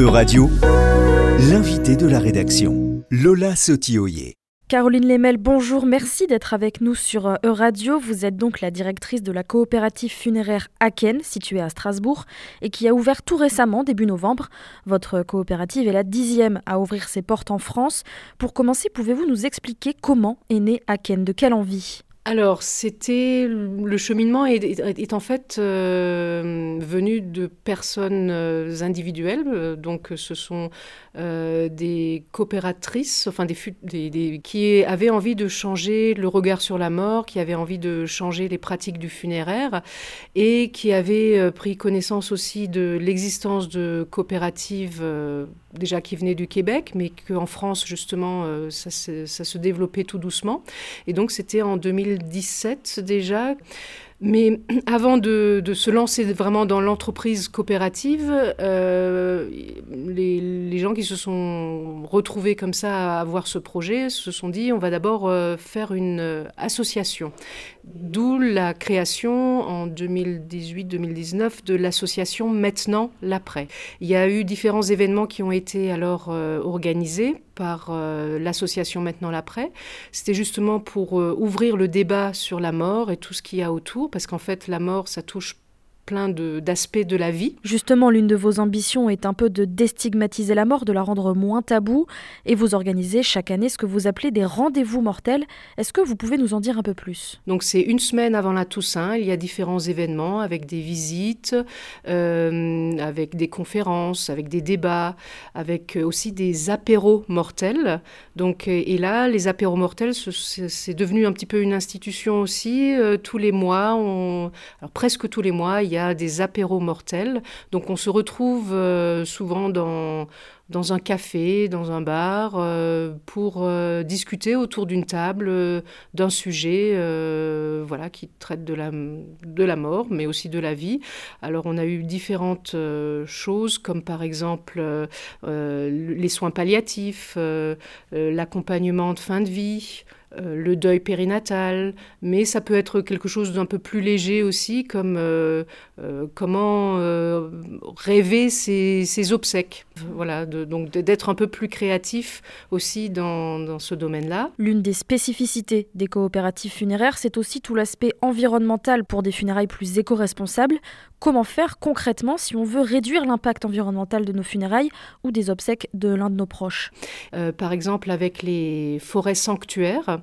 E-Radio, l'invité de la rédaction, Lola Sotioyer. Caroline Lemel, bonjour, merci d'être avec nous sur euh, E-Radio. Vous êtes donc la directrice de la coopérative funéraire Aken, située à Strasbourg, et qui a ouvert tout récemment, début novembre. Votre coopérative est la dixième à ouvrir ses portes en France. Pour commencer, pouvez-vous nous expliquer comment est né Aken? De quelle envie? Alors, c'était le cheminement est, en fait euh, venu de personnes euh, individuelles. Donc, ce sont euh, des coopératrices, enfin des, qui avaient envie de changer le regard sur la mort, qui avaient envie de changer les pratiques du funéraire et qui avaient pris connaissance aussi de l'existence de coopératives déjà qui venaient du Québec, mais qu'en France justement ça, ça se développait tout doucement. Et donc, c'était en 2000 2017 déjà. Mais avant de, se lancer vraiment dans l'entreprise coopérative, euh, les, gens qui se sont retrouvés comme ça à avoir ce projet se sont dit on va d'abord euh, faire une euh, association. D'où la création en 2018-2019 de l'association Maintenant l'après. Il y a eu différents événements qui ont été alors organisés par l'association Maintenant l'après. C'était justement pour ouvrir le débat sur la mort et tout ce qu'il y a autour parce qu'en fait, la mort, ça touche plein d'aspects de, la vie. Justement, l'une de vos ambitions est un peu de déstigmatiser la mort, de la rendre moins taboue, et vous organisez chaque année ce que vous appelez des rendez-vous mortels. Est-ce que vous pouvez nous en dire un peu plus? Donc c'est une semaine avant la Toussaint, il y a différents événements avec des visites, euh, avec des conférences, avec des débats, avec aussi des apéros mortels. Donc, et là, les apéros mortels, c'est devenu un petit peu une institution aussi. Euh, tous les mois, on, alors presque tous les mois, il y a des apéros mortels. Donc on se retrouve euh, souvent dans, un café, dans un bar, euh, pour euh, discuter autour d'une table d'un sujet voilà, qui traite de la, de la mort, mais aussi de la vie. Alors on a eu différentes choses, comme par exemple les soins palliatifs, l'accompagnement de fin de vie. Euh, le deuil périnatal, mais ça peut être quelque chose d'un peu plus léger aussi, comme euh, euh, comment rêver ses, obsèques. Voilà, donc d'être un peu plus créatif aussi dans, dans ce domaine-là. L'une des spécificités des coopératives funéraires, c'est aussi tout l'aspect environnemental pour des funérailles plus éco-responsables. Comment faire concrètement si on veut réduire l'impact environnemental de nos funérailles ou des obsèques de l'un de nos proches? Par exemple, avec les forêts sanctuaires,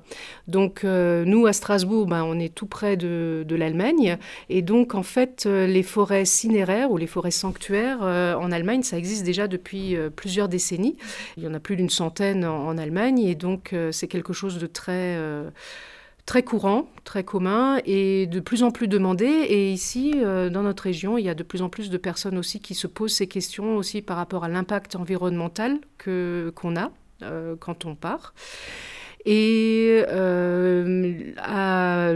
donc euh, nous, à Strasbourg, ben, on est tout près de, l'Allemagne. Et donc, en fait, euh, les forêts cinéraires ou les forêts sanctuaires euh, en Allemagne, ça existe déjà depuis plusieurs décennies. Il y en a plus d'une centaine en, Allemagne. Et donc, c'est quelque chose de très très courant, très commun et de plus en plus demandé. Et ici, dans notre région, il y a de plus en plus de personnes aussi qui se posent ces questions aussi par rapport à l'impact environnemental qu'on a quand on part. Et euh,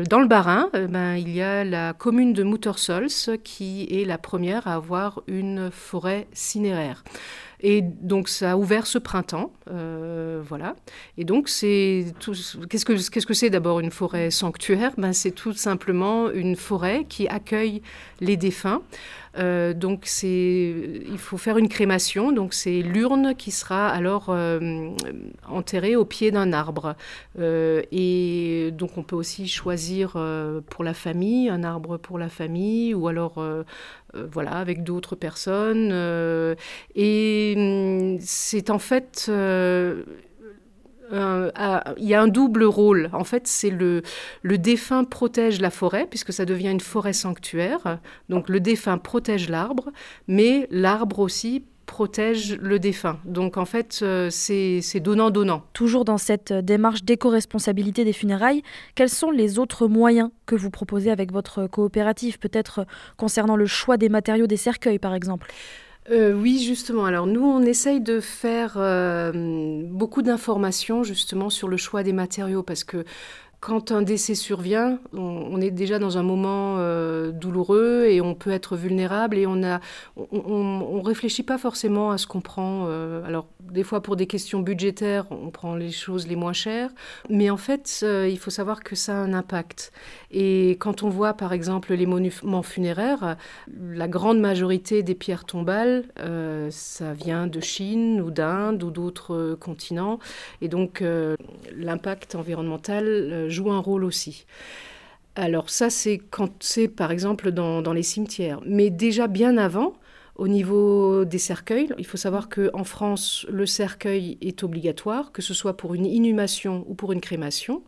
dans le Bas-Rhin, euh, ben, il y a la commune de Muttersols qui est la première à avoir une forêt cinéraire. Et donc ça a ouvert ce printemps, euh, voilà. Et donc c'est qu'est-ce que qu'est-ce que c'est d'abord une forêt sanctuaire? Ben c'est tout simplement une forêt qui accueille les défunts. Euh, donc il faut faire une crémation. Donc c'est l'urne qui sera alors euh, enterrée au pied d'un arbre. et donc on peut aussi choisir pour la famille un arbre pour la famille ou alors voilà avec d'autres personnes. et Hum, c'est en fait euh, il y a un double rôle. En fait, c'est le, le défunt protège la forêt, puisque ça devient une forêt sanctuaire. Donc le défunt protège l'arbre, mais l'arbre aussi protège le défunt. Donc en fait, euh, c'est donnant-donnant. Toujours dans cette démarche d'éco-responsabilité des funérailles, quels sont les autres moyens que vous proposez avec votre coopérative, peut-être concernant le choix des matériaux des cercueils par exemple? Euh, oui, justement. Alors nous, on essaye de faire euh, beaucoup d'informations justement sur le choix des matériaux parce que quand un décès survient, on, est déjà dans un moment euh, douloureux et on peut être vulnérable et on a, on, réfléchit pas forcément à ce qu'on prend. Euh, alors des fois pour des questions budgétaires, on prend les choses les moins chères, mais en fait euh, il faut savoir que ça a un impact. Et quand on voit par exemple les monuments funéraires, la grande majorité des pierres tombales, ça vient de Chine ou d'Inde ou d'autres continents, et donc l'impact environnemental joue un rôle aussi. Alors ça, c'est quand c'est par exemple dans, les cimetières. Mais déjà bien avant, au niveau des cercueils, il faut savoir qu'en France, le cercueil est obligatoire, que ce soit pour une inhumation ou pour une crémation.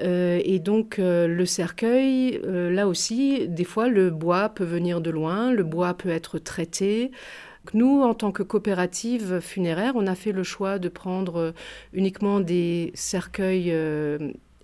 Euh, et donc euh, le cercueil, euh, là aussi, des fois le bois peut venir de loin, le bois peut être traité. Nous, en tant que coopérative funéraire, on a fait le choix de prendre uniquement des cercueils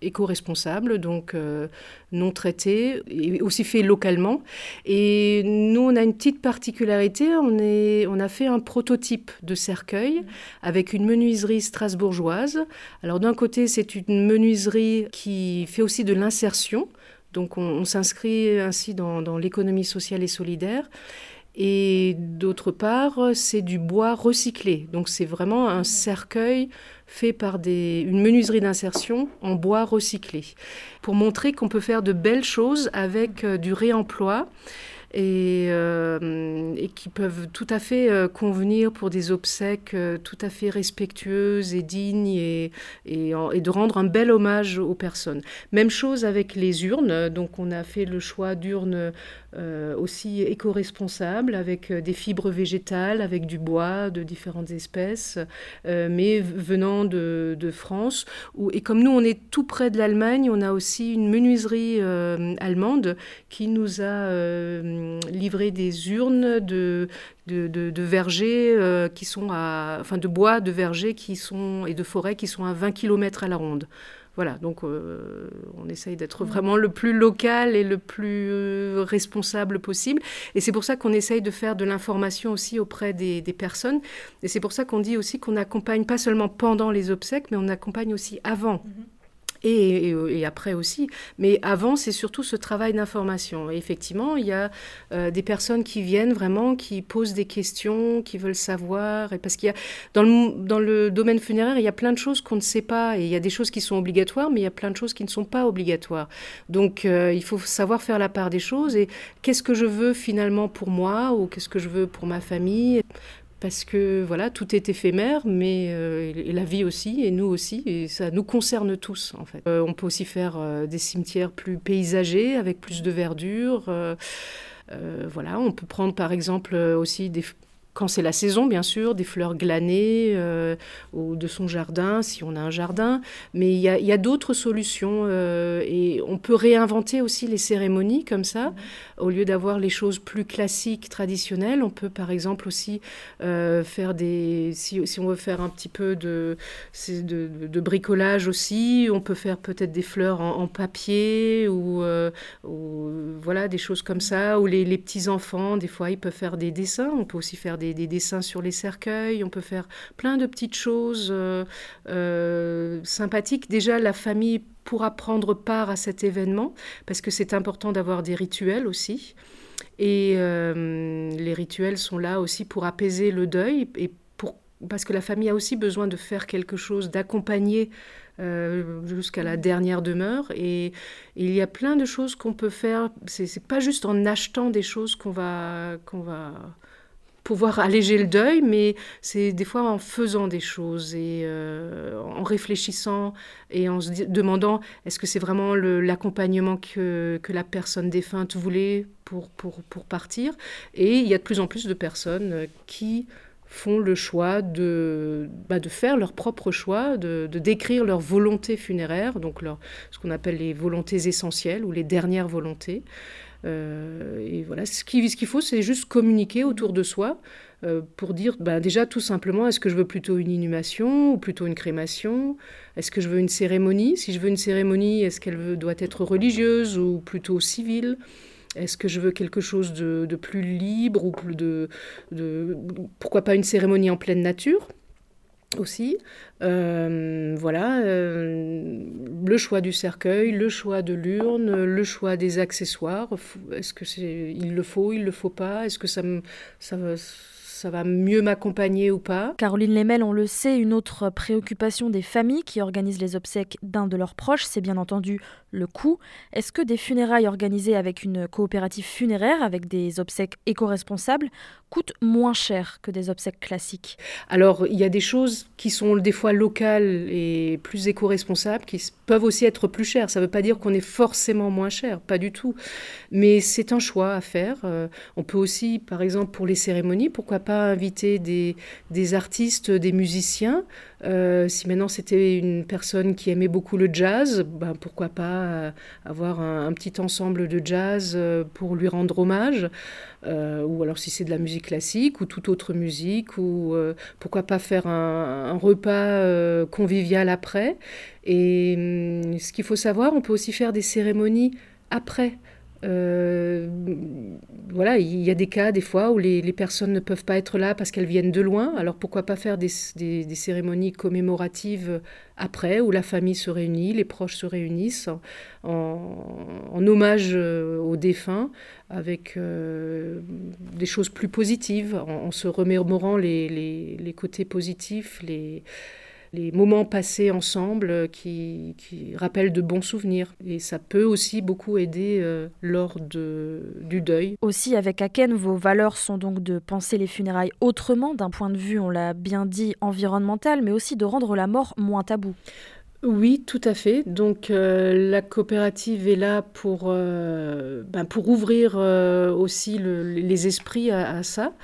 éco-responsable, donc euh, non traité, et aussi fait localement. Et nous, on a une petite particularité, on, a fait un prototype de cercueil avec une menuiserie strasbourgeoise. Alors d'un côté, c'est une menuiserie qui fait aussi de l'insertion, donc on, s'inscrit ainsi dans l'économie sociale et solidaire. Et d'autre part, c'est du bois recyclé. Donc c'est vraiment un cercueil fait par des, une menuiserie d'insertion en bois recyclé, pour montrer qu'on peut faire de belles choses avec euh, du réemploi et, euh, et, qui peuvent tout à fait euh, convenir pour des obsèques tout à fait respectueuses et dignes et, et, et, de rendre un bel hommage aux personnes. Même chose avec les urnes, donc on a fait le choix d'urnes euh, aussi éco-responsable, avec euh, des fibres végétales, avec du bois de différentes espèces, euh, mais venant de, France. Et comme nous, on est tout près de l'Allemagne, on a aussi une menuiserie allemande qui nous a livré des urnes de, vergers qui sont à, enfin de bois de vergers qui sont et de forêts qui sont à 20 km à la ronde. Voilà, donc euh, on essaye d'être vraiment le plus local et le plus euh, responsable possible. Et c'est pour ça qu'on essaye de faire de l'information aussi auprès des, personnes. Et c'est pour ça qu'on dit aussi qu'on accompagne pas seulement pendant les obsèques, mais on accompagne aussi avant. Mm-hmm et, après aussi. Mais avant, c'est surtout ce travail d'information. Et effectivement, il y a euh, des personnes qui viennent vraiment, qui posent des questions, qui veulent savoir. Parce qu'il y a dans le, dans le domaine funéraire, il y a plein de choses qu'on ne sait pas. Et il y a des choses qui sont obligatoires, mais il y a plein de choses qui ne sont pas obligatoires. Donc, euh, il faut savoir faire la part des choses. Et qu'est-ce que je veux finalement pour moi ou qu'est-ce que je veux pour ma famille? Parce que voilà, tout est éphémère, mais euh, la vie aussi, et nous aussi, et ça nous concerne tous en fait. Euh, on peut aussi faire euh, des cimetières plus paysagers, avec plus de verdure. voilà, on peut prendre par exemple aussi des quand c'est la saison, bien sûr, des fleurs glanées euh, ou de son jardin, si on a un jardin. Mais il y a, d'autres solutions euh, et on peut réinventer aussi les cérémonies comme ça. Au lieu d'avoir les choses plus classiques, traditionnelles, on peut par exemple aussi euh, faire des... Si, si, on veut faire un petit peu de, de, bricolage aussi, on peut faire peut-être des fleurs en, papier ou, voilà, des choses comme ça. Ou les, les petits-enfants, des fois, ils peuvent faire des dessins. On peut aussi faire des des, dessins sur les cercueils, on peut faire plein de petites choses euh, euh, sympathiques. Déjà, la famille pourra prendre part à cet événement, parce que c'est important d'avoir des rituels aussi. Et euh, les rituels sont là aussi pour apaiser le deuil et pour, parce que la famille a aussi besoin de faire quelque chose, d'accompagner jusqu'à la dernière demeure. Et, il y a plein de choses qu'on peut faire. C'est pas juste en achetant des choses qu'on va, qu'on va pouvoir alléger le deuil, mais c'est des fois en faisant des choses et euh, en réfléchissant et en se demandant est-ce que c'est vraiment l'accompagnement que, que, la personne défunte voulait pour, pour, pour, partir? Et il y a de plus en plus de personnes qui font le choix de, bah, de faire leur propre choix, de, de, décrire leur volonté funéraire, donc leur, ce qu'on appelle les volontés essentielles ou les dernières volontés. Euh, et voilà, ce qu'il ce qu'il faut, c'est juste communiquer autour de soi euh, pour dire bah, déjà tout simplement est-ce que je veux plutôt une inhumation ou plutôt une crémation? Est-ce que je veux une cérémonie? Si je veux une cérémonie, est-ce qu'elle doit être religieuse ou plutôt civile? Est-ce que je veux quelque chose de, plus libre ou de, de, Pourquoi pas une cérémonie en pleine nature? Aussi. Euh, voilà, euh, le choix du cercueil, le choix de l'urne, le choix des accessoires. Est-ce que c'est, il le faut, il le faut pas? Est-ce que ça ça, ça va mieux m'accompagner ou pas. Caroline Lemel, on le sait, une autre préoccupation des familles qui organisent les obsèques d'un de leurs proches, c'est bien entendu le coût. Est-ce que des funérailles organisées avec une coopérative funéraire, avec des obsèques éco-responsables, coûtent moins cher que des obsèques classiques? Alors, il y a des choses qui sont des fois locales et plus éco-responsables, qui peuvent aussi être plus chères. Ça ne veut pas dire qu'on est forcément moins cher, pas du tout. Mais c'est un choix à faire. Euh, on peut aussi, par exemple, pour les cérémonies, pourquoi pas inviter des, des artistes, des musiciens. Euh, si maintenant c'était une personne qui aimait beaucoup le jazz, ben pourquoi pas euh, avoir un, petit ensemble de jazz euh, pour lui rendre hommage. ou alors si c'est de la musique classique ou toute autre musique, ou pourquoi pas faire un, un repas convivial après. Et hum, ce qu'il faut savoir, on peut aussi faire des cérémonies après. Euh, voilà, il y a des cas des fois où les, personnes ne peuvent pas être là parce qu'elles viennent de loin. Alors pourquoi pas faire des, cérémonies commémoratives après, où la famille se réunit, les proches se réunissent en, hommage euh, aux défunts, avec euh, des choses plus positives, en, se remémorant les, les côtés positifs, les les moments passés ensemble qui, rappellent de bons souvenirs. Et ça peut aussi beaucoup aider euh, lors de, du deuil. Aussi, avec Aken, vos valeurs sont donc de penser les funérailles autrement, d'un point de vue, on l'a bien dit, environnemental, mais aussi de rendre la mort moins taboue. Oui, tout à fait. Donc euh, la coopérative est là pour, euh, ben, pour ouvrir euh, aussi les esprits à, ça.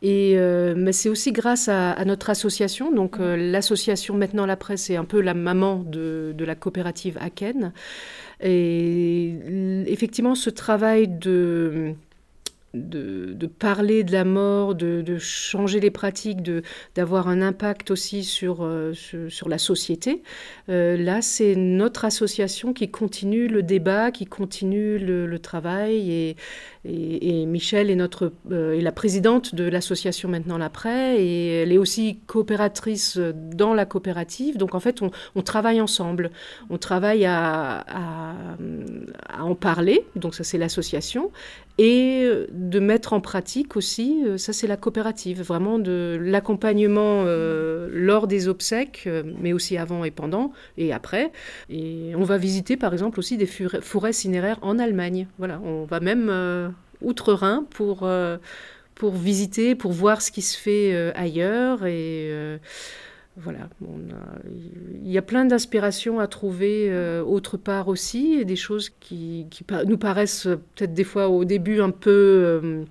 Et mais c'est aussi grâce à, notre association. Donc l'association Maintenant la Presse est un peu la maman de, de la coopérative Aken. Et effectivement, ce travail de de, parler de la mort, de, changer les pratiques, d'avoir un impact aussi sur, euh, sur, la société. Euh, là, c'est notre association qui continue le débat, qui continue le, travail. Et, et, Michel est, notre, euh, est la présidente de l'association Maintenant l'Après. Et elle est aussi coopératrice dans la coopérative. Donc en fait, on, travaille ensemble. On travaille à, à, à en parler. Donc ça, c'est l'association. Et de mettre en pratique aussi, euh, ça c'est la coopérative, vraiment de l'accompagnement euh, lors des obsèques, euh, mais aussi avant et pendant et après. Et on va visiter par exemple aussi des forêts cinéraires en Allemagne. Voilà, on va même outre-Rhin pour, pour visiter, pour voir ce qui se fait ailleurs et voilà, il y a plein d'inspirations à trouver euh, autre part aussi, des choses qui, nous paraissent peut-être des fois au début un peu, euh,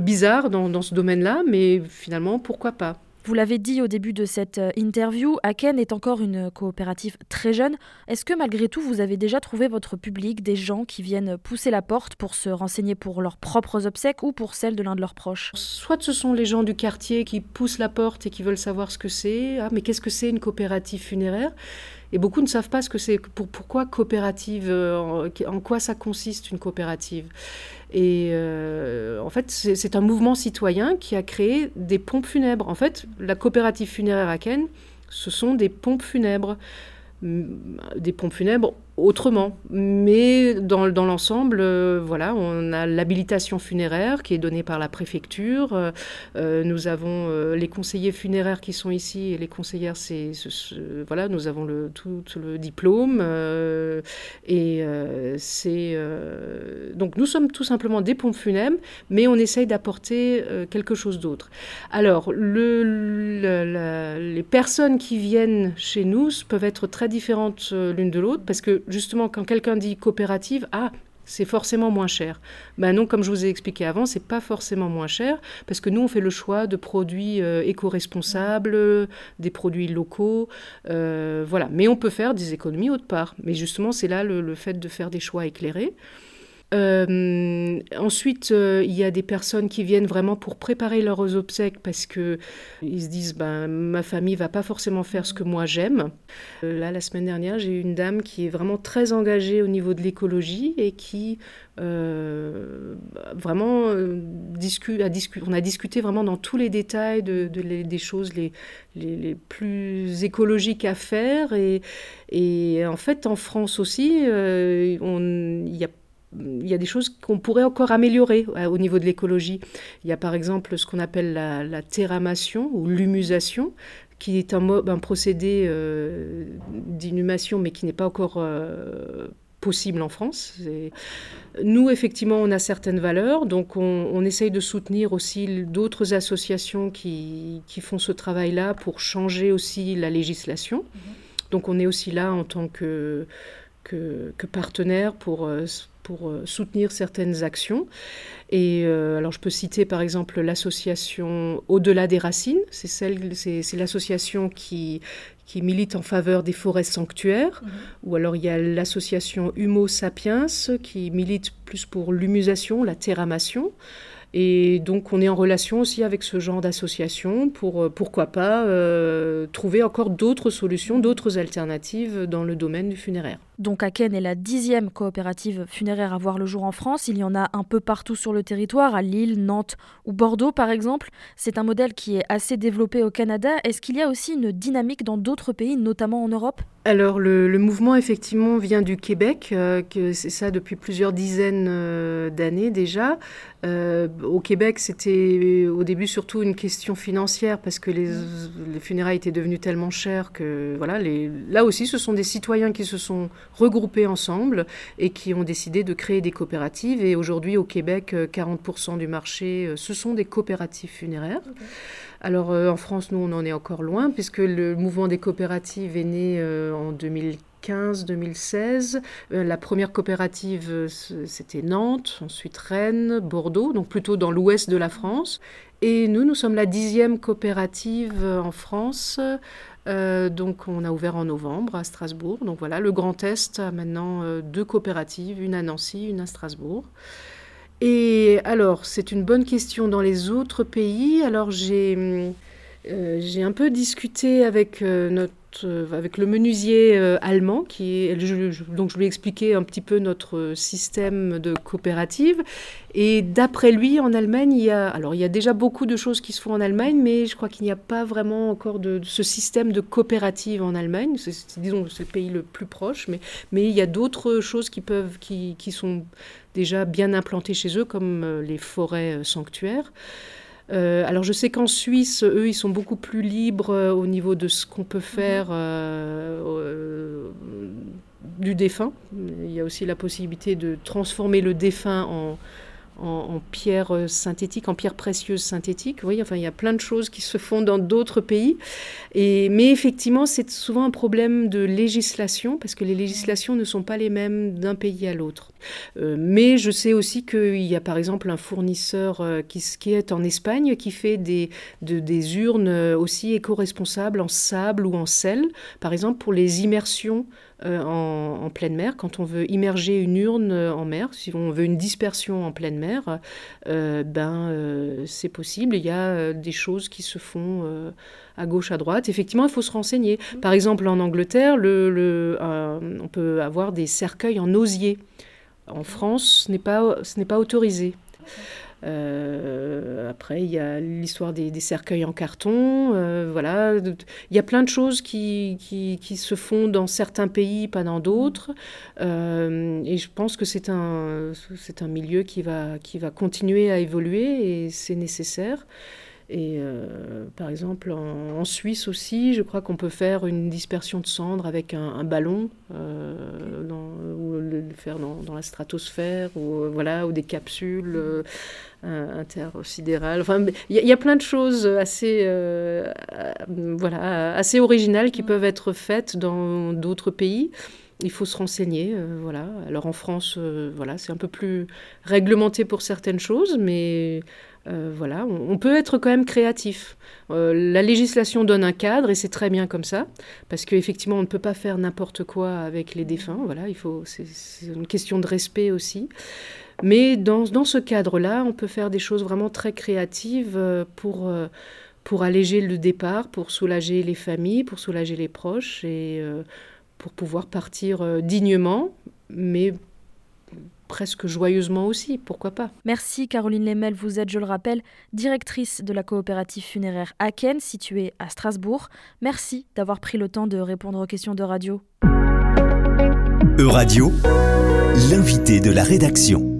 bizarres dans, dans ce domaine-là, mais finalement, pourquoi pas vous l'avez dit au début de cette euh, interview, Aken est encore une coopérative très jeune. Est-ce que malgré tout, vous avez déjà trouvé votre public, des gens qui viennent pousser la porte pour se renseigner pour leurs propres obsèques ou pour celles de l'un de leurs proches? Soit ce sont les gens du quartier qui poussent la porte et qui veulent savoir ce que c'est. Ah, mais qu'est-ce que c'est une coopérative funéraire? Et beaucoup ne savent pas ce que c'est, pour, pourquoi coopérative, euh, en, quoi ça consiste une coopérative. Et euh, en fait, c'est un mouvement citoyen qui a créé des pompes funèbres. En fait, la coopérative funéraire à Ken, ce sont des pompes funèbres. Des pompes funèbres autrement. Mais dans, dans l'ensemble, euh, voilà, on a l'habilitation funéraire qui est donnée par la préfecture. Euh, euh, nous avons les conseillers funéraires qui sont ici et les conseillères, c'est, voilà, nous avons le, tout le diplôme. et c'est donc nous sommes tout simplement des pompes funèbres, mais on essaye d'apporter quelque chose d'autre. Alors, le, les personnes qui viennent chez nous peuvent être très différentes l'une de l'autre parce que justement, quand quelqu'un dit coopérative, ah, c'est forcément moins cher. Ben non, comme je vous ai expliqué avant, c'est pas forcément moins cher parce que nous on fait le choix de produits euh, éco-responsables, des produits locaux, euh, voilà. Mais on peut faire des économies autre part. Mais justement, c'est là le, fait de faire des choix éclairés. Euh, ensuite, euh, il y a des personnes qui viennent vraiment pour préparer leurs obsèques parce que ils se disent ben ma famille va pas forcément faire ce que moi j'aime. Euh, là, la semaine dernière, j'ai eu une dame qui est vraiment très engagée au niveau de l'écologie et qui vraiment discute, a on a discuté vraiment dans tous les détails de, des choses les, plus écologiques à faire et, et en fait en France aussi, il y a il y a des choses qu'on pourrait encore améliorer euh, au niveau de l'écologie. Il y a par exemple ce qu'on appelle la, la terramation ou l'humusation, qui est un, un procédé euh, d'inhumation, mais qui n'est pas encore euh, possible en France. Nous, effectivement, on a certaines valeurs, donc on, essaye de soutenir aussi d'autres associations qui, qui, font ce travail-là pour changer aussi la législation. Mhm. Donc on est aussi là en tant que, que, que partenaire pour pour euh, soutenir certaines actions. Et euh, alors je peux citer par exemple l'association Au-delà des racines, c'est celle, c'est, l'association qui, qui milite en faveur des forêts sanctuaires, mhm. ou alors il y a l'association Humo Sapiens qui milite plus pour l'humusation, la terramation. Et donc on est en relation aussi avec ce genre d'association pour, euh, pourquoi pas, euh, trouver encore d'autres solutions, d'autres alternatives dans le domaine du funéraire. Donc Aken est la dixième coopérative funéraire à voir le jour en France. Il y en a un peu partout sur le territoire, à Lille, Nantes ou Bordeaux par exemple. C'est un modèle qui est assez développé au Canada. Est-ce qu'il y a aussi une dynamique dans d'autres pays, notamment en Europe? Alors le, mouvement effectivement vient du Québec, euh, c'est ça depuis plusieurs dizaines euh, d'années déjà. Euh, au Québec, c'était au début surtout une question financière parce que les, funérailles étaient devenues tellement chères que voilà. Là aussi, ce sont des citoyens qui se sont regroupés ensemble et qui ont décidé de créer des coopératives. Et aujourd'hui, au Québec, 40% du marché, ce sont des coopératives funéraires. Alors euh, en France, nous, on en est encore loin, puisque le mouvement des coopératives est né euh, en 2015-2016. Euh, la première coopérative, c'était Nantes, ensuite Rennes, Bordeaux, donc plutôt dans l'ouest de la France. Et nous, nous sommes la dixième coopérative en France. Donc on a ouvert en novembre à Strasbourg. Donc voilà, le Grand Est a maintenant deux coopératives, une à Nancy, une à Strasbourg. Et alors, c'est une bonne question dans les autres pays. Alors, j'ai euh, un peu discuté avec, euh, notre, euh, avec le menuisier allemand, qui est, donc je lui ai expliqué un petit peu notre système de coopérative. Et d'après lui, en Allemagne, il y a, alors il y a déjà beaucoup de choses qui se font en Allemagne, mais je crois qu'il n'y a pas vraiment encore de, ce système de coopérative en Allemagne. C'est, disons, c'est le pays le plus proche, mais, il y a d'autres choses qui peuvent, qui, qui sont déjà bien implantées chez eux, comme les forêts sanctuaires. Euh, alors je sais qu'en Suisse, eux, ils sont beaucoup plus libres euh, au niveau de ce qu'on peut faire euh, du défunt. Il y a aussi la possibilité de transformer le défunt en, en, pierre euh, synthétique, en pierre précieuse synthétique. Enfin, il y a plein de choses qui se font dans d'autres pays. Et, mais effectivement, c'est souvent un problème de législation, parce que les législations ne sont pas les mêmes d'un pays à l'autre. Euh, mais je sais aussi qu'il y a par exemple un fournisseur euh, qui, qui, est en Espagne qui fait des, des urnes aussi éco-responsables en sable ou en sel, par exemple pour les immersions euh, en, pleine mer. Quand on veut immerger une urne euh, en mer, si on veut une dispersion en pleine mer, euh, ben, c'est possible. Il y a des choses qui se font à gauche, à droite. Effectivement, il faut se renseigner. Mmh. Par exemple, en Angleterre, le, on peut avoir des cercueils en osier. En France, ce n'est pas, ce n'est pas autorisé. Euh, après, il y a l'histoire des, cercueils en carton. Euh, voilà, il y a plein de choses qui, qui, se font dans certains pays, pas dans d'autres. Euh, et je pense que c'est un, c'est un milieu qui va, qui va continuer à évoluer et c'est nécessaire. Et euh, par exemple, en, Suisse aussi, je crois qu'on peut faire une dispersion de cendres avec un, ballon, euh, ou le, faire dans, la stratosphère, ou, euh, voilà, ou des capsules intersidérales. Enfin, il y, a plein de choses assez, voilà, assez originales qui peuvent être faites dans d'autres pays il faut se renseigner, voilà. Alors en France, voilà, c'est un peu plus réglementé pour certaines choses, mais euh, voilà, on, peut être quand même créatif. Euh, la législation donne un cadre et c'est très bien comme ça, parce qu'effectivement, on ne peut pas faire n'importe quoi avec les défunts. Voilà, il faut, c'est une question de respect aussi. Mais dans, dans ce cadre-là, on peut faire des choses vraiment très créatives pour pour alléger le départ, pour soulager les familles, pour soulager les proches et pour pouvoir partir dignement, mais presque joyeusement aussi, pourquoi pas. Merci Caroline Lemel, vous êtes, je le rappelle, directrice de la coopérative funéraire Aken, située à Strasbourg. Merci d'avoir pris le temps de répondre aux questions de radio. Euradio, l'invité de la rédaction.